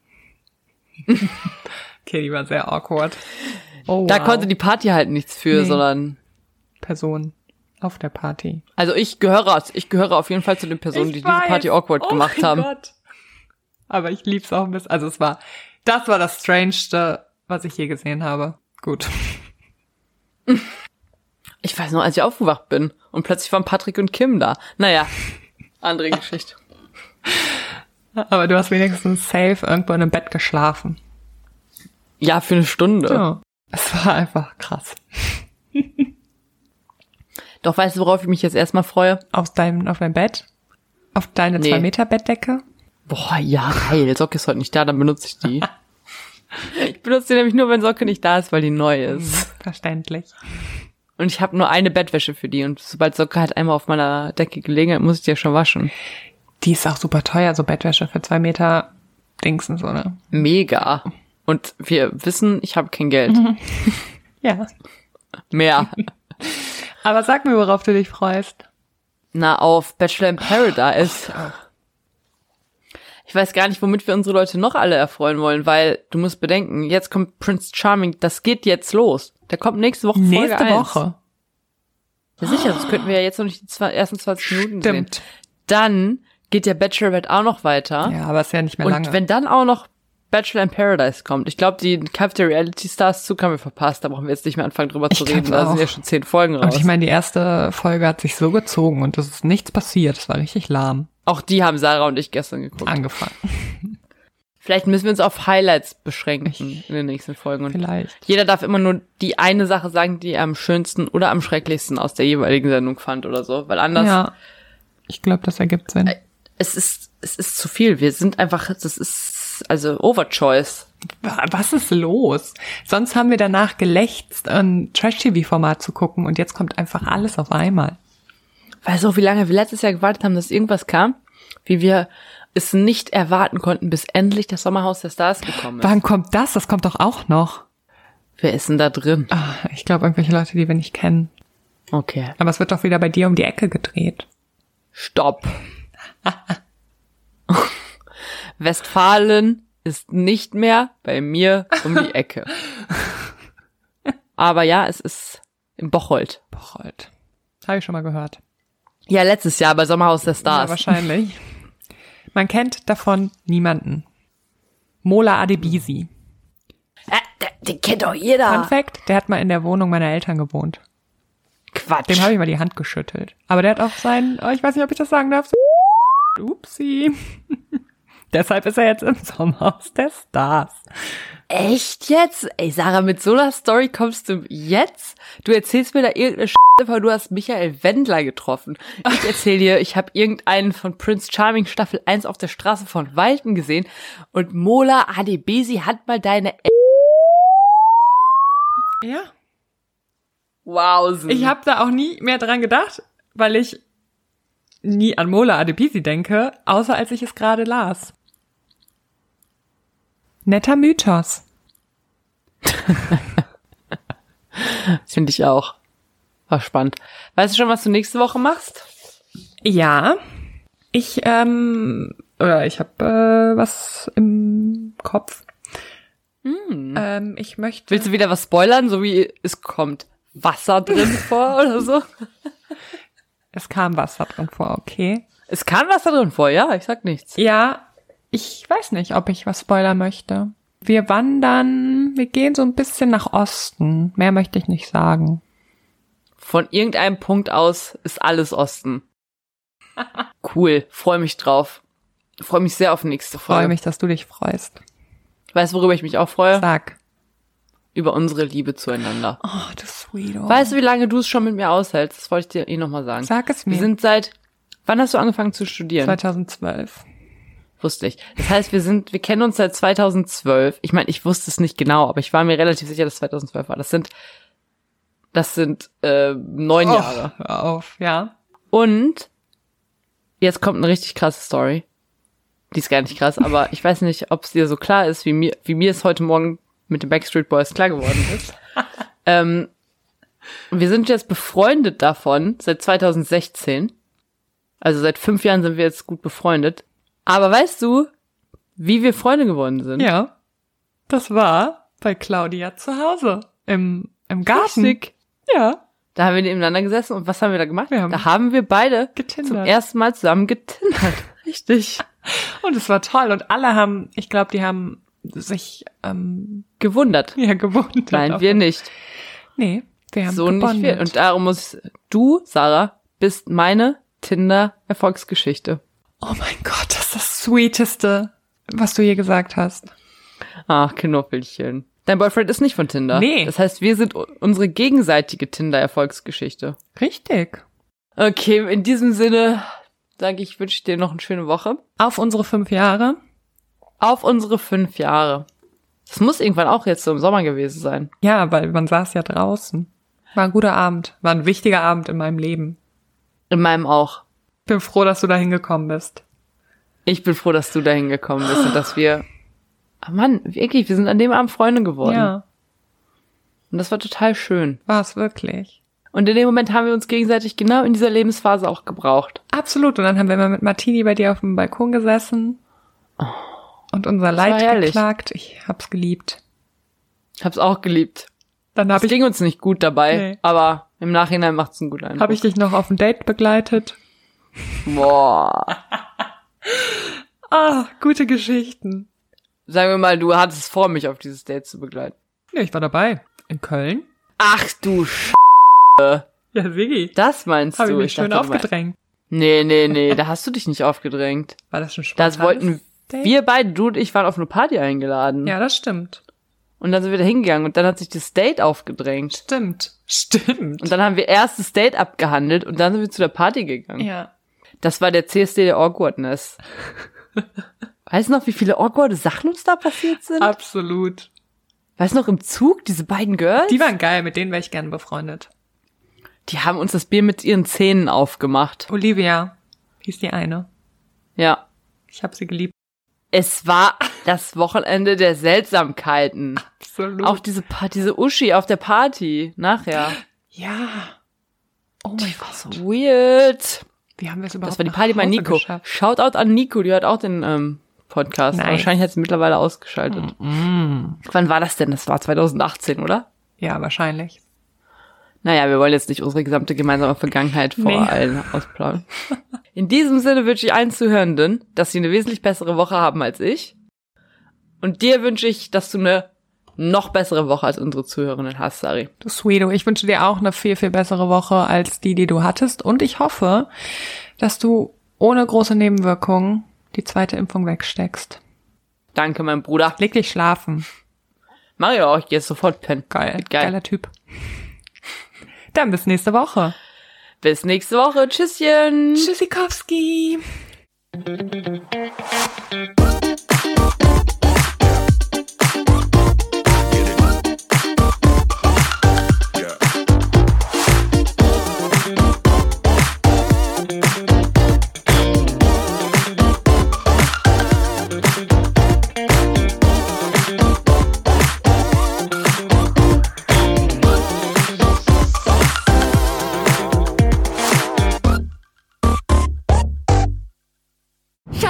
B: [LAUGHS] okay, die war sehr awkward. Oh,
C: Da
B: wow.
C: konnte die Party halt nichts für,
B: Nee.
C: sondern
B: Person auf der Party.
C: Also ich gehöre, ich gehöre auf jeden Fall zu den Personen, die diese Party awkward
B: oh
C: gemacht haben.
B: Gott. Aber ich lieb's auch ein bisschen. Also es war, das war das Strangeste, was ich je gesehen habe. Gut. [LAUGHS]
C: Ich weiß noch, als ich aufgewacht bin und plötzlich waren Patrick und Kim da. Naja, andere [LAUGHS] Geschichte.
B: Aber du hast wenigstens safe irgendwo in einem Bett geschlafen.
C: Ja, für eine Stunde.
B: Ja. Es war einfach krass. [LAUGHS]
C: Doch weißt du, worauf ich mich jetzt erstmal freue?
B: Auf deinem, auf deinem Bett? Auf deine
C: Nee.
B: zwei Meter Bettdecke?
C: Boah, ja, geil. Socke ist heute nicht da, dann benutze ich die. Ich benutze die nämlich nur, wenn Socke nicht da ist, weil die neu ist.
B: Verständlich.
C: Und ich habe nur eine Bettwäsche für die. Und sobald Socke halt einmal auf meiner Decke gelegen hat, muss ich die ja schon waschen.
B: Die ist auch super teuer, so Bettwäsche für zwei Meter Dingsen, so, ne?
C: Mega. Und wir wissen, ich habe kein Geld.
B: Ja.
C: Mehr. [LAUGHS]
B: Aber sag mir, worauf du dich freust.
C: Na, auf Bachelor in Paradise. Ich weiß gar nicht, womit wir unsere Leute noch alle erfreuen wollen, weil du musst bedenken, jetzt kommt Prince Charming, das geht jetzt los. Der kommt nächste Woche Folge
B: Nächste
C: 1.
B: Woche.
C: Ja, sicher, das könnten wir ja jetzt noch nicht die zwei, ersten 20 Minuten sehen.
B: Stimmt.
C: Dann geht der Bachelorette auch noch weiter.
B: Ja, aber ist ja nicht mehr
C: Und
B: lange.
C: wenn dann auch noch Bachelor in Paradise kommt. Ich glaube, die der Reality Stars Zug haben wir verpasst. Da brauchen wir jetzt nicht mehr anfangen, drüber zu
B: Ich
C: reden.
B: glaub
C: Da sind
B: auch.
C: ja schon zehn Folgen raus.
B: Und ich meine, die erste Folge hat sich so gezogen und es ist nichts passiert. Es war richtig lahm
C: Auch die haben Sarah und ich gestern geguckt.
B: angefangen. [LAUGHS]
C: Vielleicht müssen wir uns auf Highlights beschränken in den nächsten Folgen. Und
B: Vielleicht.
C: jeder darf immer nur die eine Sache sagen, die er am schönsten oder am schrecklichsten aus der jeweiligen Sendung fand oder so. Weil anders,
B: Ja. Ich glaube, das ergibt Sinn.
C: es ist, es ist zu viel. Wir sind einfach, das ist, also Overchoice.
B: Wa- Was ist los? Sonst haben wir danach gelächzt, ein Trash-TV-Format zu gucken und jetzt kommt einfach alles auf einmal.
C: Weißt du, wie lange wir letztes Jahr gewartet haben, dass irgendwas kam? Wie wir es nicht erwarten konnten, bis endlich das Sommerhaus der Stars gekommen ist.
B: Wann kommt das? Das kommt doch auch noch.
C: Wer ist denn da drin?
B: Ah, ich glaube, irgendwelche Leute, die wir nicht kennen.
C: Okay.
B: Aber es wird doch wieder bei dir um die Ecke gedreht.
C: Stopp. [LAUGHS] Westfalen ist nicht mehr bei mir um die [LAUGHS] Ecke. Aber ja, es ist im Bocholt.
B: Bocholt. Habe ich schon mal gehört.
C: Ja, letztes Jahr bei Sommerhaus der
B: Ja,
C: Stars.
B: wahrscheinlich. Man kennt davon niemanden. Mola Adebisi.
C: äh, den, den kennt doch jeder.
B: Fun Fact, der hat mal in der Wohnung meiner Eltern gewohnt.
C: Quatsch.
B: Dem habe ich mal die Hand geschüttelt. Aber der hat auch sein, oh, ich weiß nicht, ob ich das sagen darf. Upsi. [LAUGHS] Deshalb ist er jetzt im Sommerhaus der Stars.
C: Echt jetzt? Ey, Sarah, mit so einer Story kommst du jetzt? Du erzählst mir da irgendeine Scheiße, weil du hast Michael Wendler getroffen. Ich erzähl dir, ich habe irgendeinen von Prince Charming Staffel 1 auf der Straße von Walten gesehen und Mola Adebesi hat mal deine
B: Ja.
C: Wowsen.
B: Ich habe da auch nie mehr dran gedacht, weil ich nie an Mola Adebisi denke, außer als ich es gerade las. Netter Mythos. [LAUGHS]
C: Finde ich auch. War spannend. Weißt du schon, was du nächste Woche machst?
B: Ja. Ich, ähm, oder ich habe äh, was im Kopf. Ähm, ich möchte.
C: Willst du wieder was spoilern, so wie es kommt Wasser drin vor oder so? [LAUGHS]
B: Es kam Wasser drin vor, okay.
C: Es kann Wasser drin vor, ja, ich sag nichts.
B: Ja, ich weiß nicht, ob ich was spoilern möchte. Wir wandern, wir gehen so ein bisschen nach Osten. Mehr möchte ich nicht sagen.
C: Von irgendeinem Punkt aus ist alles Osten. [LAUGHS] Cool, freue mich drauf. Freue mich sehr auf nächste Folge.
B: Freue mich, dass du dich freust.
C: Weißt du, worüber ich mich auch freue?
B: Sag.
C: Über unsere Liebe zueinander.
B: Oh, du Sweeto.
C: Weißt du, wie lange du es schon mit mir aushältst? Das wollte ich dir eh nochmal sagen.
B: Sag es mir.
C: Wir sind seit, wann hast du angefangen zu studieren?
B: 2012.
C: Wusste ich. Das heißt, wir sind, wir kennen uns seit 2012. Ich meine, ich wusste es nicht genau, aber ich war mir relativ sicher, dass 2012 war. Das sind, das sind äh, neun
B: Oh,
C: Jahre.
B: hör auf, ja.
C: Und jetzt kommt eine richtig krasse Story. Die ist gar nicht krass, aber ich weiß nicht, ob es dir so klar ist, wie mir, wie mir es heute Morgen mit den Backstreet Boys klar geworden ist. [LAUGHS] ähm, wir sind jetzt befreundet davon seit 2016. Also seit fünf Jahren sind wir jetzt gut befreundet. Aber weißt du, wie wir Freunde geworden sind?
B: Ja. Das war bei Claudia zu Hause. Im, im Garten.
C: Richtig.
B: Ja.
C: Da haben wir nebeneinander gesessen und was haben wir da gemacht?
B: Wir haben
C: da haben wir beide
B: getindert.
C: zum ersten Mal zusammen getindert. [LAUGHS] Richtig.
B: Und es war toll. Und alle haben, ich glaube, die haben sich ähm,
C: Gewundert.
B: ja gewundert.
C: Nein, wir nicht.
B: Nee, wir haben
C: so nicht
B: gebondet.
C: viel. Und darum muss du, Sarah, bist meine Tinder-Erfolgsgeschichte.
B: Oh mein Gott, das ist das Sweeteste, was du je gesagt hast.
C: Ach, Knuffelchen. Dein Boyfriend ist nicht von Tinder.
B: Nee.
C: Das heißt, wir sind unsere gegenseitige Tinder-Erfolgsgeschichte.
B: Richtig.
C: Okay, in diesem Sinne sage ich, wünsche dir noch eine schöne Woche.
B: Auf unsere fünf Jahre.
C: Auf unsere fünf Jahre. Das muss irgendwann auch jetzt so im Sommer gewesen sein.
B: Ja, weil man saß ja draußen. War ein guter Abend. War ein wichtiger Abend in meinem Leben.
C: In meinem auch.
B: Bin froh, dass du da hingekommen bist.
C: Ich bin froh, dass du dahin gekommen bist und dass wir. Ah Mann, wirklich, wir sind an dem Abend Freunde geworden.
B: Ja,
C: Und das war total schön.
B: war es wirklich.
C: Und in dem Moment haben wir uns gegenseitig genau in dieser Lebensphase auch gebraucht.
B: Absolut. Und dann haben wir immer mit Martini bei dir auf dem Balkon gesessen und unser Leid geklagt. Ich hab's geliebt.
C: Hab's auch geliebt.
B: Dann
C: Es
B: habe ich,
C: ging uns nicht gut dabei,
B: Nee.
C: aber im Nachhinein macht's einen guten Eindruck.
B: hab ich dich noch auf ein Date begleitet.
C: Boah.
B: Ah, gute Geschichten.
C: sagen wir mal, du hattest vor, mich auf dieses Date zu begleiten.
B: Ja, ich war dabei. In Köln.
C: Ach du Sch
B: Ja, Sigi.
C: Das meinst
B: Habe ich
C: du?
B: mich schön
C: dachte,
B: aufgedrängt.
C: Nee, nee, nee, da hast du dich nicht aufgedrängt.
B: War das schon spontanes
C: Das wollten
B: Date?
C: wir beide, du und ich waren auf eine Party eingeladen.
B: Ja, das stimmt.
C: Und dann sind wir da hingegangen und dann hat sich das Date aufgedrängt.
B: Stimmt. [LAUGHS] Stimmt.
C: Und dann haben wir erst das Date abgehandelt und dann sind wir zu der Party gegangen.
B: ja.
C: Das war der CSD der Awkwardness. [LAUGHS] weißt du noch, wie viele awkwarde Sachen uns da passiert sind?
B: Absolut.
C: Weißt du noch, im Zug, diese beiden Girls?
B: Die waren geil, mit denen wäre ich gerne befreundet.
C: Die haben uns das Bier mit ihren Zähnen aufgemacht.
B: Olivia hieß die eine.
C: Ja.
B: Ich habe sie geliebt.
C: Es war das Wochenende der Seltsamkeiten.
B: Absolut.
C: Auch diese, Pa- diese Uschi auf der Party nachher.
B: ja. Oh mein
C: So
B: Gott.
C: weird.
B: Wie haben wir es überhaupt
C: Das war die Party bei Nico.
B: geschafft?
C: Shoutout an Nico, die hört auch den ähm, Podcast.
B: Nice.
C: Wahrscheinlich hat sie mittlerweile ausgeschaltet.
B: Mm.
C: Wann war das denn? Das war 2018, oder?
B: Ja, wahrscheinlich.
C: Naja, wir wollen jetzt nicht unsere gesamte gemeinsame Vergangenheit vor
B: Nee.
C: allen ausplaudern. [LAUGHS] In diesem Sinne wünsche ich allen Zuhörenden, dass sie eine wesentlich bessere Woche haben als ich. Und dir wünsche ich, dass du eine noch bessere Woche als unsere Zuhörerinnen hast, Sari.
B: Du Sweeto, ich wünsche dir auch eine viel, viel bessere Woche als die, die du hattest. Und ich hoffe, dass du ohne große Nebenwirkungen die zweite Impfung wegsteckst.
C: Danke, mein Bruder.
B: Leg dich schlafen.
C: Mario ich gehe jetzt sofort pennen.
B: Geil.
C: Geil.
B: Geiler Typ. Dann bis nächste Woche.
C: Bis nächste Woche. Tschüsschen.
B: Tschüssikowski.